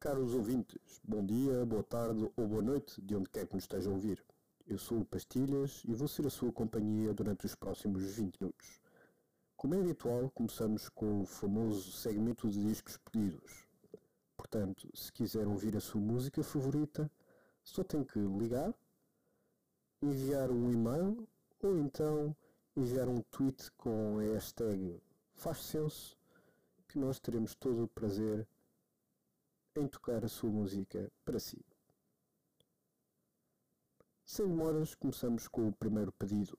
Caros ouvintes, bom dia, boa tarde ou boa noite, de onde quer que nos estejam a ouvir. Eu sou o Pastilhas e vou ser a sua companhia durante os próximos 20 minutos. Como é habitual, começamos com o famoso segmento de discos pedidos. Portanto, se quiser ouvir a sua música favorita, só tem que ligar, enviar um e-mail ou então enviar um tweet com a hashtag faz senso que nós teremos todo o prazer em tocar a sua música para si. Sem demoras, começamos com o primeiro pedido.